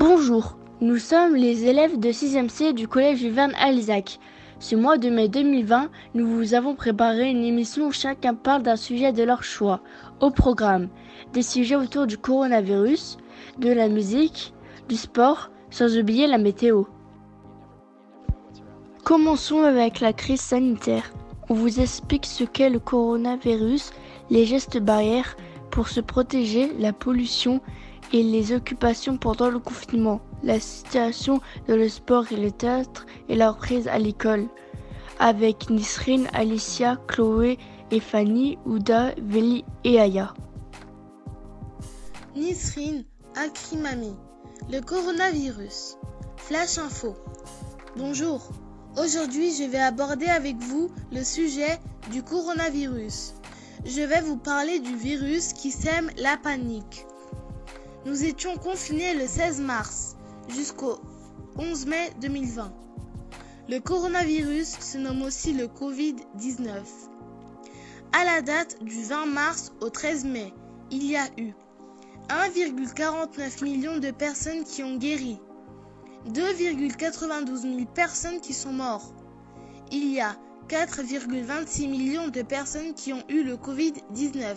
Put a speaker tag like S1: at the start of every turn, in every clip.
S1: Bonjour, nous sommes les élèves de 6e C du collège Verne Alzac. Ce mois de mai 2020, nous vous avons préparé une émission où chacun parle d'un sujet de leur choix. Au programme, des sujets autour du coronavirus, de la musique, du sport, sans oublier la météo. Commençons avec la crise sanitaire. On vous explique ce qu'est le coronavirus, les gestes barrières pour se protéger, la pollution et les occupations pendant le confinement, la situation dans le sport et le théâtre et la reprise à l'école. Avec Nisrine, Alicia, Chloé et Fanny, Ouda, Veli et Aya.
S2: Nisrine, Akrimami, le coronavirus. Flash info. Bonjour. Aujourd'hui, je vais aborder avec vous le sujet du coronavirus. Je vais vous parler du virus qui sème la panique. Nous étions confinés le 16 mars jusqu'au 11 mai 2020. Le coronavirus se nomme aussi le Covid-19. À la date du 20 mars au 13 mai, il y a eu 1,49 million de personnes qui ont guéri, 2,92 000 personnes qui sont mortes. Il y a 4,26 millions de personnes qui ont eu le Covid-19.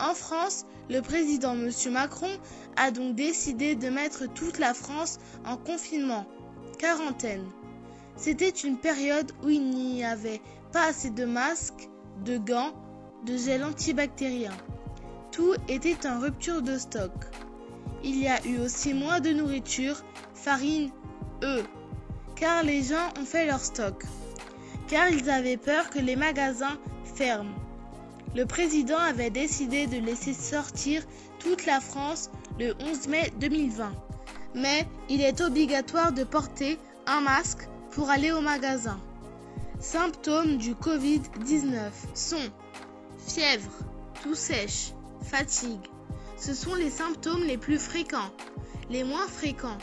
S2: En France, le président M. Macron a donc décidé de mettre toute la France en confinement, quarantaine. C'était une période où il n'y avait pas assez de masques, de gants, de gel antibactérien. Tout était en rupture de stock. Il y a eu aussi moins de nourriture, farine, œufs, car les gens ont fait leur stock, car ils avaient peur que les magasins ferment. Le président avait décidé de laisser sortir toute la France le 11 mai 2020. Mais il est obligatoire de porter un masque pour aller au magasin. Symptômes du Covid-19 sont fièvre, toux sèche, fatigue. Ce sont les symptômes les plus fréquents. Les moins fréquents,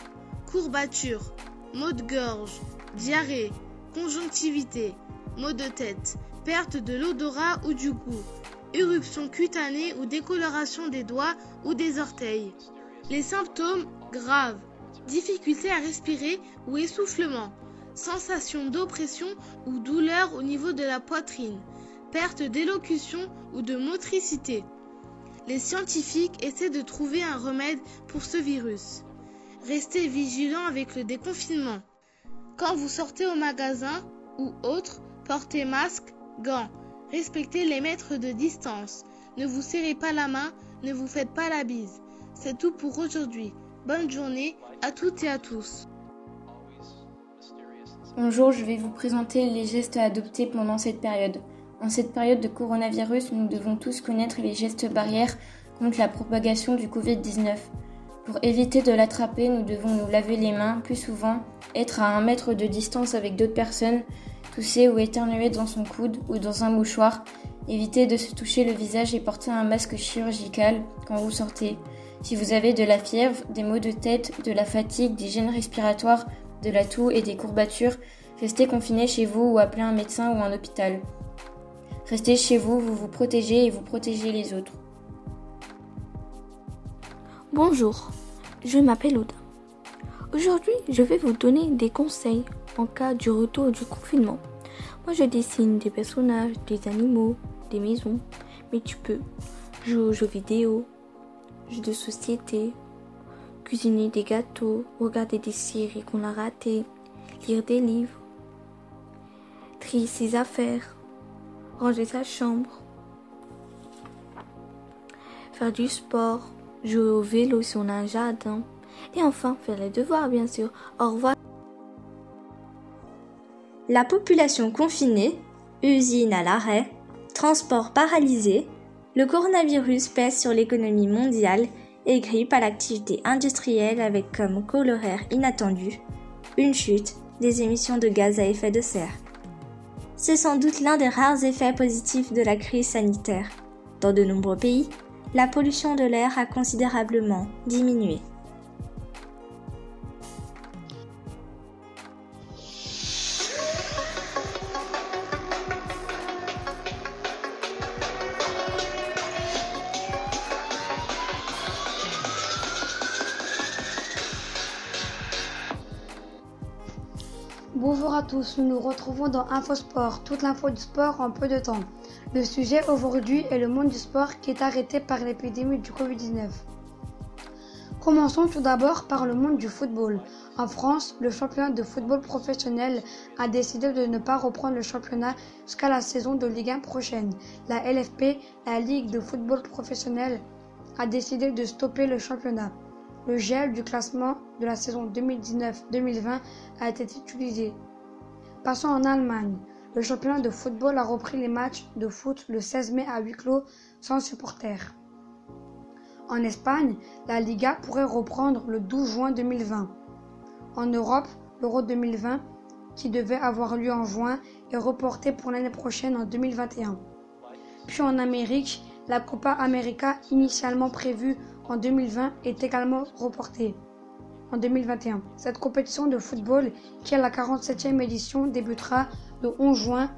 S2: courbatures, maux de gorge, diarrhée, conjonctivité, maux de tête, perte de l'odorat ou du goût, éruption cutanée ou décoloration des doigts ou des orteils. Les symptômes graves, difficulté à respirer ou essoufflement, sensation d'oppression ou douleur au niveau de la poitrine, perte d'élocution ou de motricité. Les scientifiques essaient de trouver un remède pour ce virus. Restez vigilants avec le déconfinement. Quand vous sortez au magasin ou autre, portez masque, gants, respectez les mètres de distance, ne vous serrez pas la main, ne vous faites pas la bise. C'est tout pour aujourd'hui. Bonne journée à toutes et à tous.
S3: Bonjour, je vais vous présenter les gestes à adopter pendant cette période. En cette période de coronavirus, nous devons tous connaître les gestes barrières contre la propagation du Covid-19. Pour éviter de l'attraper, nous devons nous laver les mains plus souvent, être à un mètre de distance avec d'autres personnes, tousser ou éternuer dans son coude ou dans un mouchoir, éviter de se toucher le visage et porter un masque chirurgical quand vous sortez. Si vous avez de la fièvre, des maux de tête, de la fatigue, des gènes respiratoires, de la toux et des courbatures, restez confiné chez vous ou appelez un médecin ou un hôpital. Restez chez vous, vous vous protégez et vous protégez les autres.
S4: Bonjour, je m'appelle Oda. Aujourd'hui, je vais vous donner des conseils en cas du retour du confinement. Moi, je dessine des personnages, des animaux, des maisons, mais tu peux jouer aux jeux vidéo, jeux de société, cuisiner des gâteaux, regarder des séries qu'on a ratées, lire des livres, trier ses affaires, ranger sa chambre, faire du sport, jouer au vélo si on a un jardin, et enfin faire les devoirs bien sûr. Au revoir.
S5: La population confinée, usines à l'arrêt, transports paralysés, le coronavirus pèse sur l'économie mondiale et grippe à l'activité industrielle avec comme coloraire inattendu une chute des émissions de gaz à effet de serre. C'est sans doute l'un des rares effets positifs de la crise sanitaire. Dans de nombreux pays, la pollution de l'air a considérablement diminué.
S6: Nous nous retrouvons dans InfoSport, toute l'info du sport en peu de temps. Le sujet aujourd'hui est le monde du sport qui est arrêté par l'épidémie du Covid-19. Commençons tout d'abord par le monde du football. En France, le championnat de football professionnel a décidé de ne pas reprendre le championnat jusqu'à la saison de Ligue 1 prochaine. La LFP, la Ligue de football professionnel, a décidé de stopper le championnat. Le gel du classement de la saison 2019-2020 a été utilisé. Passons en Allemagne. Le championnat de football a repris les matchs de foot le 16 mai à huis clos sans supporters. En Espagne, la Liga pourrait reprendre le 12 juin 2020. En Europe, l'Euro 2020, qui devait avoir lieu en juin, est reporté pour l'année prochaine en 2021. Puis en Amérique, la Copa América, initialement prévue en 2020, est également reportée en 2021. Cette compétition de football, qui est la 47e édition, débutera le 11 juin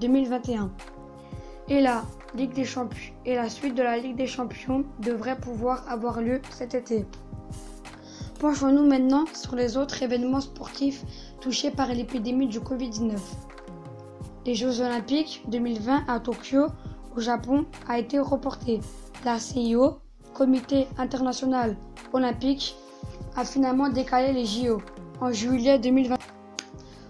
S6: 2021. Et la Ligue des Champions et la suite de la Ligue des Champions devrait pouvoir avoir lieu cet été. Penchons-nous maintenant sur les autres événements sportifs touchés par l'épidémie du Covid-19. Les Jeux Olympiques 2020 à Tokyo, au Japon, a été reporté. La CIO, Comité international olympique, a finalement décalé les JO en juillet 2020.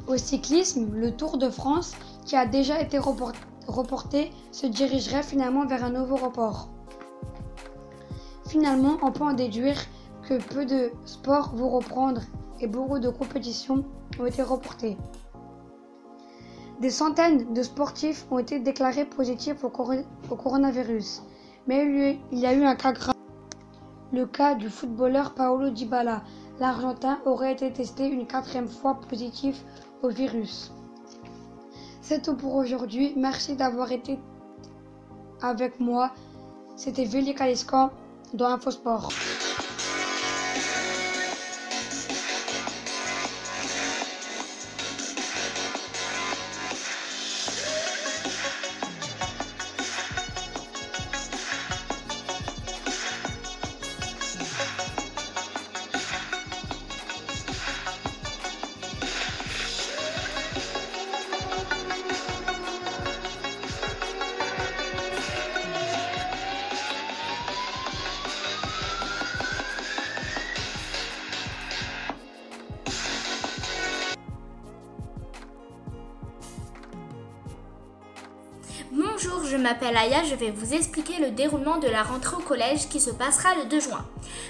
S6: Au cyclisme, le Tour de France, qui a déjà été reporté, se dirigerait finalement vers un nouveau report. Finalement, on peut en déduire que peu de sports vont reprendre et beaucoup de compétitions ont été reportées. Des centaines de sportifs ont été déclarés positifs au, coronavirus, mais il y a eu un cas grave. Le cas du footballeur Paolo Dybala, l'Argentin aurait été testé une quatrième fois positif au virus. C'est tout pour aujourd'hui. Merci d'avoir été avec moi. C'était Véli Kaliskan dans Infosport.
S7: M'appelle Aya, je vais vous expliquer le déroulement de la rentrée au collège qui se passera le 2 juin.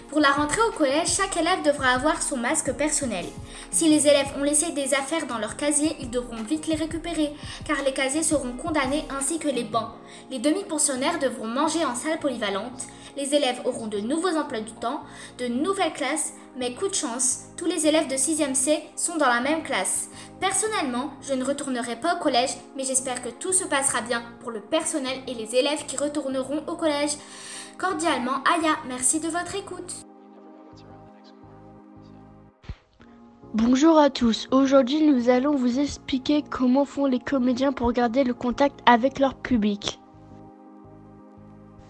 S7: Pour la rentrée au collège, chaque élève devra avoir son masque personnel. Si les élèves ont laissé des affaires dans leur casier, ils devront vite les récupérer, car les casiers seront condamnés ainsi que les bancs. Les demi-pensionnaires devront manger en salle polyvalente. Les élèves auront de nouveaux emplois du temps, de nouvelles classes, mais coup de chance, tous les élèves de 6e C sont dans la même classe. Personnellement, je ne retournerai pas au collège, mais j'espère que tout se passera bien pour le personnel et les élèves qui retourneront au collège. Cordialement, Aya, merci de votre écoute.
S1: Bonjour à tous, aujourd'hui nous allons vous expliquer comment font les comédiens pour garder le contact avec leur public.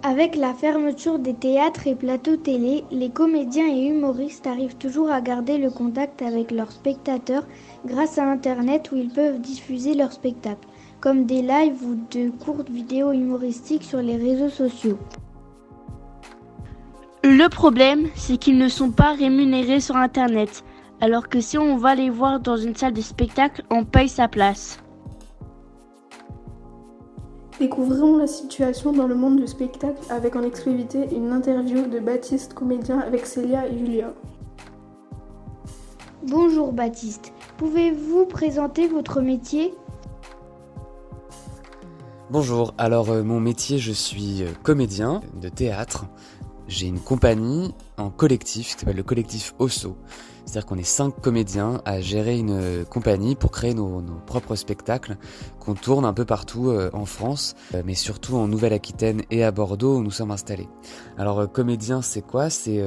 S8: Avec la fermeture des théâtres et plateaux télé, les comédiens et humoristes arrivent toujours à garder le contact avec leurs spectateurs grâce à Internet où ils peuvent diffuser leurs spectacles, comme des lives ou de courtes vidéos humoristiques sur les réseaux sociaux.
S1: Le problème, c'est qu'ils ne sont pas rémunérés sur Internet, alors que si on va les voir dans une salle de spectacle, on paye sa place.
S9: Découvrons la situation dans le monde du spectacle avec en exclusivité une interview de Baptiste, comédien, avec Célia et Julia.
S8: Bonjour Baptiste, pouvez-vous présenter votre métier?
S10: Bonjour, alors euh, mon métier, je suis euh, comédien de théâtre. J'ai une compagnie en collectif qui s'appelle le collectif Osso. C'est-à-dire qu'on est cinq comédiens à gérer une euh, compagnie pour créer nos, propres spectacles qu'on tourne un peu partout euh, en France, euh, mais surtout en Nouvelle-Aquitaine et à Bordeaux où nous sommes installés. Alors comédien, c'est quoi? C'est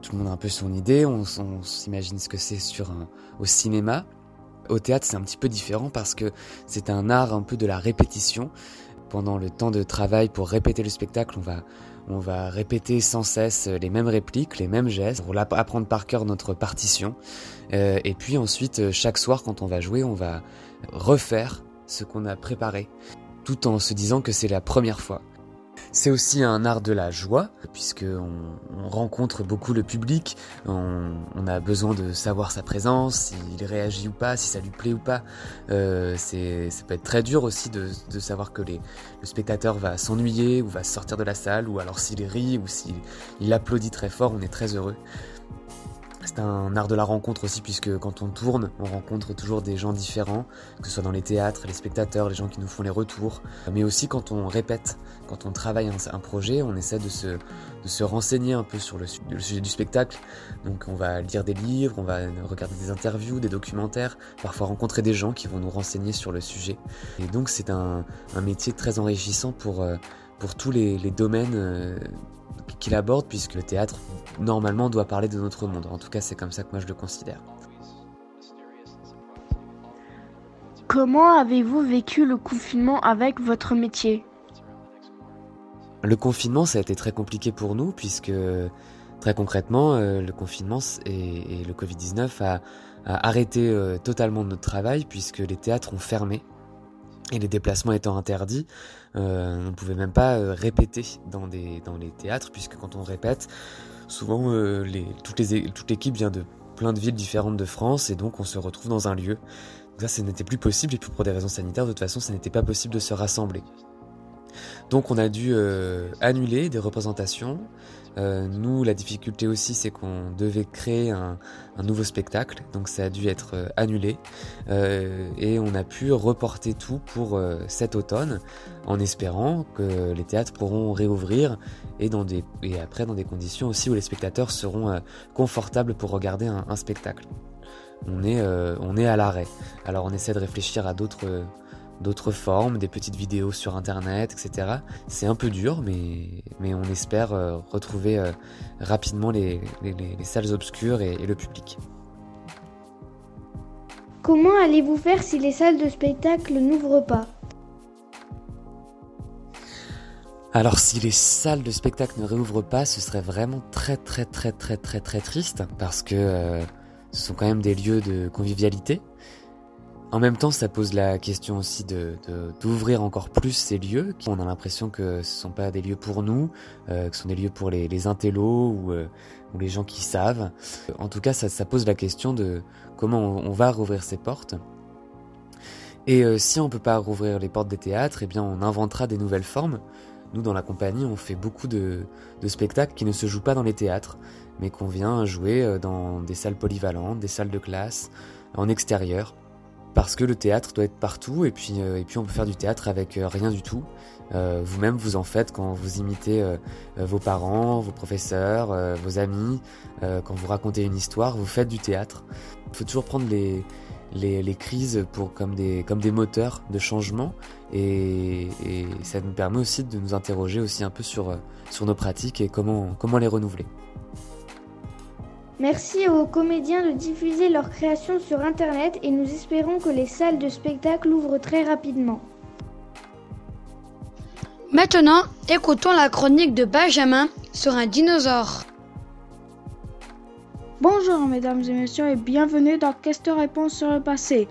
S10: tout le monde a un peu son idée. On, s'imagine ce que c'est sur au cinéma. Au théâtre, c'est un petit peu différent parce que c'est un art un peu de la répétition. pendant le temps de travail pour répéter le spectacle, on va, on va répéter sans cesse les mêmes répliques, les mêmes gestes, pour apprendre par cœur notre partition. Euh, et puis ensuite, chaque soir, quand on va jouer, on va refaire ce qu'on a préparé, tout en se disant que c'est la première fois. C'est aussi un art de la joie, puisqu'on on rencontre beaucoup le public, on, a besoin de savoir sa présence, s'il réagit ou pas, si ça lui plaît ou pas. Euh, ça peut être très dur aussi de, savoir que le spectateur va s'ennuyer ou va sortir de la salle, ou alors s'il rit ou s'il applaudit très fort, on est très heureux. C'est un art de la rencontre aussi, puisque quand on tourne, on rencontre toujours des gens différents, que ce soit dans les théâtres, les spectateurs, les gens qui nous font les retours, mais aussi quand on répète, quand on travaille un, projet, on essaie de se, de se renseigner un peu sur le, sujet du spectacle. Donc on va lire des livres, on va regarder des interviews, des documentaires, parfois rencontrer des gens qui vont nous renseigner sur le sujet. Et donc c'est un, métier très enrichissant pour, euh, pour tous les, domaines euh, qu'il aborde, puisque le théâtre, normalement, doit parler de notre monde. En tout cas, c'est comme ça que moi je le considère.
S1: Comment avez-vous vécu le confinement avec votre métier?
S10: Le confinement, ça a été très compliqué pour nous, puisque très concrètement, euh, le confinement et, le Covid-19 a, arrêté euh, totalement notre travail, puisque les théâtres ont fermé. Et les déplacements étant interdits, on ne pouvait même pas euh, répéter dans, les théâtres, puisque quand on répète, souvent euh, toute l'équipe vient de plein de villes différentes de France, et donc on se retrouve dans un lieu. Donc ça, ce n'était plus possible, et puis pour des raisons sanitaires, de toute façon, ce n'était pas possible de se rassembler. Donc on a dû annuler des représentations, euh, nous, la difficulté aussi, c'est qu'on devait créer un, nouveau spectacle, donc ça a dû être euh, annulé. Euh, et on a pu reporter tout pour cet automne, en espérant que les théâtres pourront réouvrir et, après dans des conditions aussi où les spectateurs seront confortables pour regarder un, un spectacle. On est, on est à l'arrêt. Alors on essaie de réfléchir à d'autres d'autres formes, des petites vidéos sur internet, etc. C'est un peu dur, mais, mais on espère euh, retrouver euh, rapidement les, salles obscures et, le public.
S8: Comment allez-vous faire si les salles de spectacle n'ouvrent pas?
S10: Alors si les salles de spectacle ne réouvrent pas, ce serait vraiment très très très très très très triste parce que euh, ce sont quand même des lieux de convivialité en même temps, ça pose la question aussi de d'ouvrir encore plus ces lieux. On a l'impression que ce sont pas des lieux pour nous, euh, que ce sont des lieux pour les, intellos ou, euh, ou, les gens qui savent. En tout cas, ça, pose la question de comment on, va rouvrir ces portes. Et euh, si on peut pas rouvrir les portes des théâtres, eh bien on inventera des nouvelles formes. Nous, dans la compagnie, on fait beaucoup de, de spectacles qui ne se jouent pas dans les théâtres, mais qu'on vient jouer euh, dans des salles polyvalentes, des salles de classe, en extérieur parce que le théâtre doit être partout et puis, euh, et puis on peut faire du théâtre avec euh, rien du tout. Euh, vous-même vous en faites quand vous imitez vos parents, vos professeurs, vos amis, quand vous racontez une histoire, vous faites du théâtre. Il faut toujours prendre les, les, crises pour, comme, des, comme des moteurs de changement et, et, ça nous permet aussi de nous interroger aussi un peu sur, sur nos pratiques et comment, comment les renouveler.
S8: Merci aux comédiens de diffuser leurs créations sur Internet et nous espérons que les salles de spectacle ouvrent très rapidement.
S6: Maintenant, écoutons la chronique de Benjamin sur un dinosaure.
S11: Bonjour mesdames et messieurs et bienvenue dans Question-Réponse sur le passé.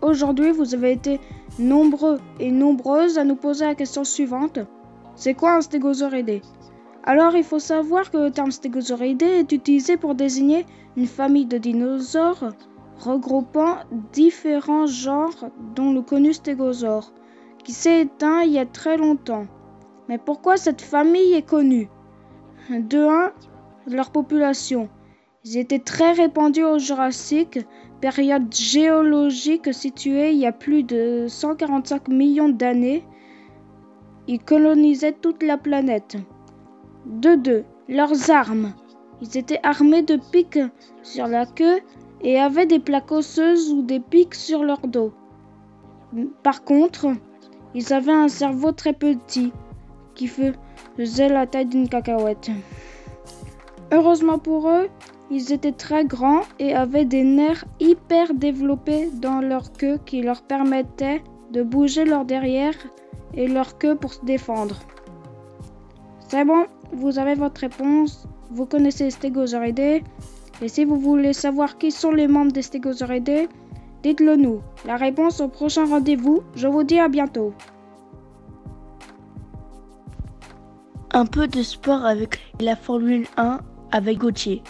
S11: Aujourd'hui, vous avez été nombreux et nombreuses à nous poser la question suivante. C'est quoi un stégosauridé alors il faut savoir que le terme stégosauridé est utilisé pour désigner une famille de dinosaures regroupant différents genres dont le connu stégosaure, qui s'est éteint il y a très longtemps. Mais pourquoi cette famille est connue? De 1. Leur population. Ils étaient très répandus au Jurassique, période géologique située il y a plus de 145 millions d'années. Ils colonisaient toute la planète. De deux, leurs armes. Ils étaient armés de pics sur la queue et avaient des plaques osseuses ou des pics sur leur dos. Par contre, ils avaient un cerveau très petit qui faisait la taille d'une cacahuète. Heureusement pour eux, ils étaient très grands et avaient des nerfs hyper développés dans leur queue qui leur permettaient de bouger leur derrière et leur queue pour se défendre. C'est bon, vous avez votre réponse. Vous connaissez les stégosauridae. Et si vous voulez savoir qui sont les membres des stégosauridae, dites-le nous. La réponse au prochain rendez-vous. Je vous dis à bientôt.
S1: Un peu de sport avec la Formule 1 avec Gauthier.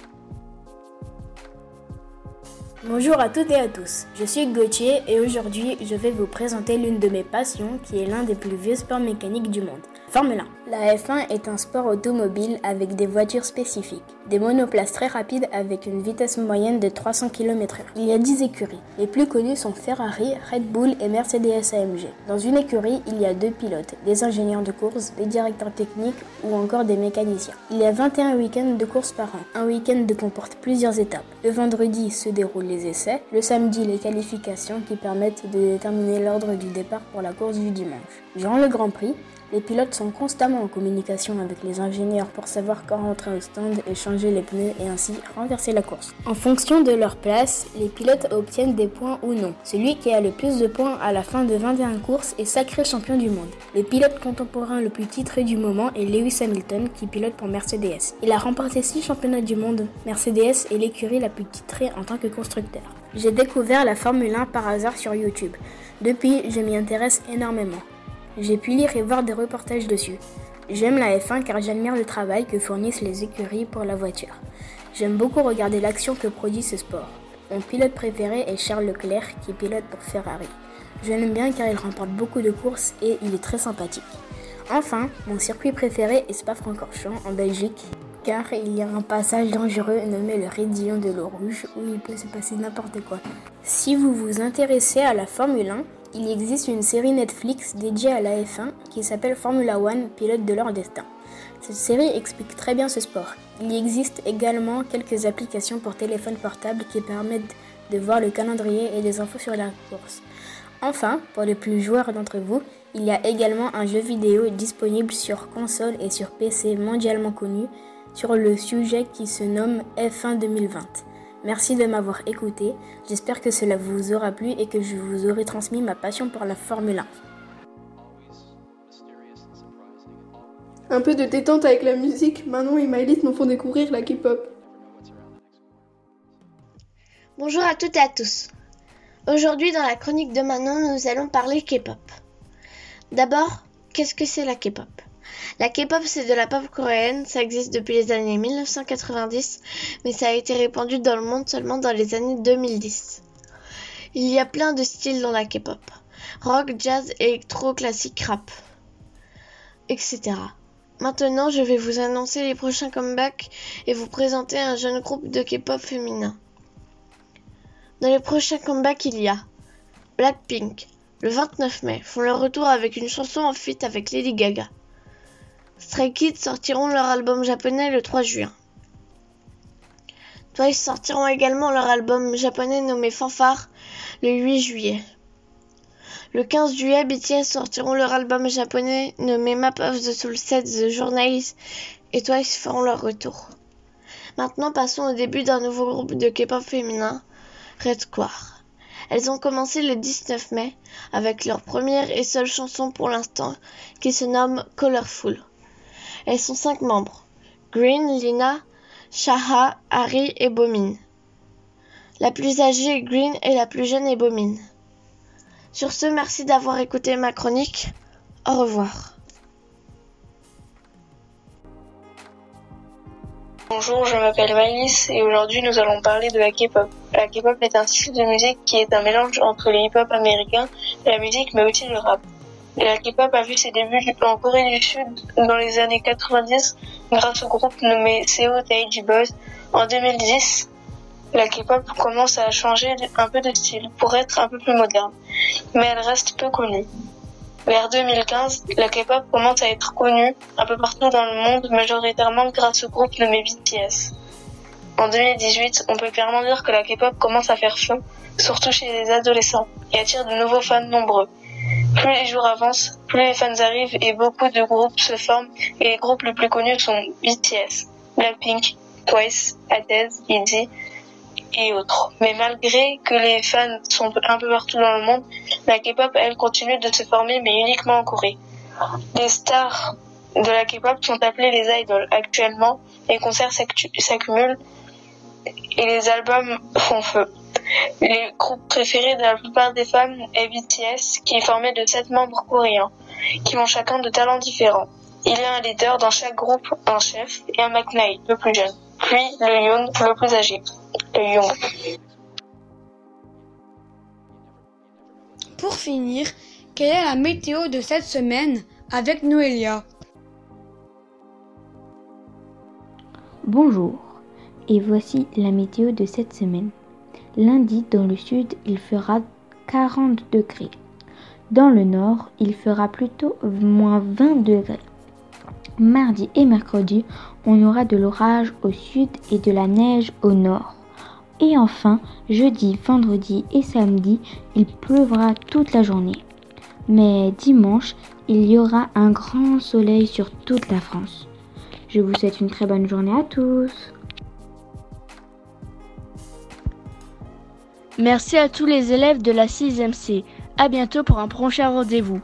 S12: Bonjour à toutes et à tous, je suis Gauthier et aujourd'hui je vais vous présenter l'une de mes passions qui est l'un des plus vieux sports mécaniques du monde. Formule 1. La F1 est un sport automobile avec des voitures spécifiques, des monoplaces très rapides avec une vitesse moyenne de 300 km/h. Il y a 10 écuries. Les plus connues sont Ferrari, Red Bull et Mercedes AMG. Dans une écurie, il y a deux pilotes, des ingénieurs de course, des directeurs techniques ou encore des mécaniciens. Il y a 21 week-ends de course par an. Un week-end comporte plusieurs étapes. Le vendredi se déroulent les essais, le samedi les qualifications qui permettent de déterminer l'ordre du départ pour la course du dimanche. Durant le Grand Prix, les pilotes sont constamment en communication avec les ingénieurs pour savoir quand rentrer au stand et changer les pneus et ainsi renverser la course. En fonction de leur place, les pilotes obtiennent des points ou non. Celui qui a le plus de points à la fin de 21 courses est sacré champion du monde. Le pilote contemporain le plus titré du moment est Lewis Hamilton qui pilote pour Mercedes. Il a remporté 6 championnats du monde. Mercedes est l'écurie la plus titrée en tant que constructeur. J'ai découvert la Formule 1 par hasard sur YouTube. Depuis, je m'y intéresse énormément. J'ai pu lire et voir des reportages dessus. J'aime la F1 car j'admire le travail que fournissent les écuries pour la voiture. J'aime beaucoup regarder l'action que produit ce sport. Mon pilote préféré est Charles Leclerc qui pilote pour Ferrari. Je l'aime bien car il remporte beaucoup de courses et il est très sympathique. Enfin, mon circuit préféré est Spa-Francorchamps en Belgique car il y a un passage dangereux nommé le Rédillon de l'eau rouge où il peut se passer n'importe quoi. Si vous vous intéressez à la Formule 1, il existe une série Netflix dédiée à la F1 qui s'appelle Formula One, pilote de leur destin. Cette série explique très bien ce sport. Il existe également quelques applications pour téléphone portable qui permettent de voir le calendrier et des infos sur la course. Enfin, pour les plus joueurs d'entre vous, il y a également un jeu vidéo disponible sur console et sur PC mondialement connu sur le sujet qui se nomme F1 2020. Merci de m'avoir écouté. J'espère que cela vous aura plu et que je vous aurai transmis ma passion pour la Formule 1.
S9: Un peu de détente avec la musique, Manon et Maëlys nous font découvrir la K-pop.
S13: Bonjour à toutes et à tous. Aujourd'hui dans la chronique de Manon, nous allons parler K-pop. D'abord, qu'est-ce que c'est la K-pop? La K-pop, c'est de la pop coréenne, ça existe depuis les années 1990, mais ça a été répandu dans le monde seulement dans les années 2010. Il y a plein de styles dans la K-pop. Rock, jazz, électro, classique, rap, etc. Maintenant, je vais vous annoncer les prochains comebacks et vous présenter un jeune groupe de K-pop féminin. Dans les prochains comebacks, il y a Blackpink, le 29 mai, font leur retour avec une chanson en feat avec Lady Gaga. Stray Kids sortiront leur album japonais le 3 juin. Twice sortiront également leur album japonais nommé Fanfare le 8 juillet. Le 15 juillet, BTS sortiront leur album japonais nommé Map of the Soul Set The Journalist et Twice feront leur retour. Maintenant, passons au début d'un nouveau groupe de K-pop féminin, Red Square. Elles ont commencé le 19 mai avec leur première et seule chanson pour l'instant qui se nomme Colorful. Elles sont cinq membres Green, Lina, Shaha, Harry et Bomin. La plus âgée est Green et la plus jeune est Bomin. Sur ce, merci d'avoir écouté ma chronique. Au revoir.
S14: Bonjour, je m'appelle Maïs et aujourd'hui nous allons parler de la K-pop. La K-pop est un style de musique qui est un mélange entre le hip-hop américain, la musique mais aussi le rap. La K-pop a vu ses débuts en Corée du Sud dans les années 90 grâce au groupe nommé Seo Taiji Boys. En 2010, la K-pop commence à changer un peu de style pour être un peu plus moderne, mais elle reste peu connue. Vers 2015, la K-pop commence à être connue un peu partout dans le monde, majoritairement grâce au groupe nommé BTS. En 2018, on peut clairement dire que la K-pop commence à faire feu, surtout chez les adolescents, et attire de nouveaux fans nombreux. Plus les jours avancent, plus les fans arrivent et beaucoup de groupes se forment et les groupes les plus connus sont BTS, Blackpink, Twice, ATEEZ, ITZY et autres. Mais malgré que les fans sont un peu partout dans le monde, la K-pop elle continue de se former mais uniquement en Corée. Les stars de la K-pop sont appelées les idols. Actuellement, les concerts s'accumulent et les albums font feu. Les groupes préférés de la plupart des femmes est BTS, qui est formé de sept membres coréens, qui ont chacun de talents différents. Il y a un leader dans chaque groupe, un chef et un McKnight, le plus jeune, puis le Young, le plus âgé, le Young.
S6: Pour finir, quelle est la météo de cette semaine avec Noélia
S4: Bonjour, et voici la météo de cette semaine. Lundi, dans le sud, il fera 40 degrés. Dans le nord, il fera plutôt moins 20 degrés. Mardi et mercredi, on aura de l'orage au sud et de la neige au nord. Et enfin, jeudi, vendredi et samedi, il pleuvra toute la journée. Mais dimanche, il y aura un grand soleil sur toute la France. Je vous souhaite une très bonne journée à tous.
S1: Merci à tous les élèves de la 6e C. À bientôt pour un prochain rendez-vous.